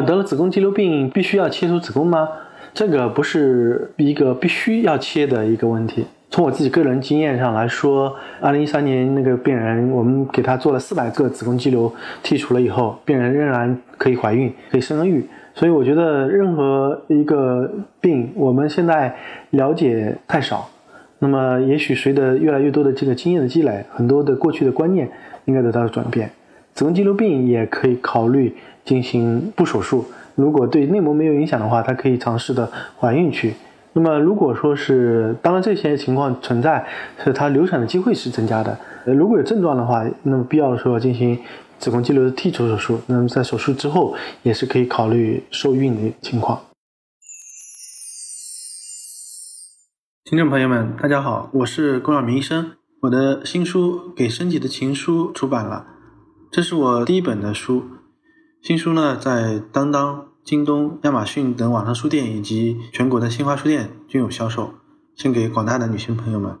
得了子宫肌瘤病必须要切除子宫吗？这个不是一个必须要切的一个问题。从我自己个人经验上来说，二零一三年那个病人，我们给他做了四百个子宫肌瘤，剔除了以后，病人仍然可以怀孕，可以生育。所以我觉得任何一个病，我们现在了解太少。那么也许随着越来越多的这个经验的积累，很多的过去的观念应该得到转变。子宫肌瘤病也可以考虑进行不手术，如果对内膜没有影响的话，它可以尝试的怀孕去。那么，如果说是，当然这些情况存在，是它流产的机会是增加的。呃，如果有症状的话，那么必要的时候进行子宫肌瘤的剔除手术。那么在手术之后，也是可以考虑受孕的情况。听众朋友们，大家好，我是龚晓明医生。我的新书《给身体的情书》出版了，这是我第一本的书。新书呢，在当当。京东、亚马逊等网上书店以及全国的新华书店均有销售，献给广大的女性朋友们。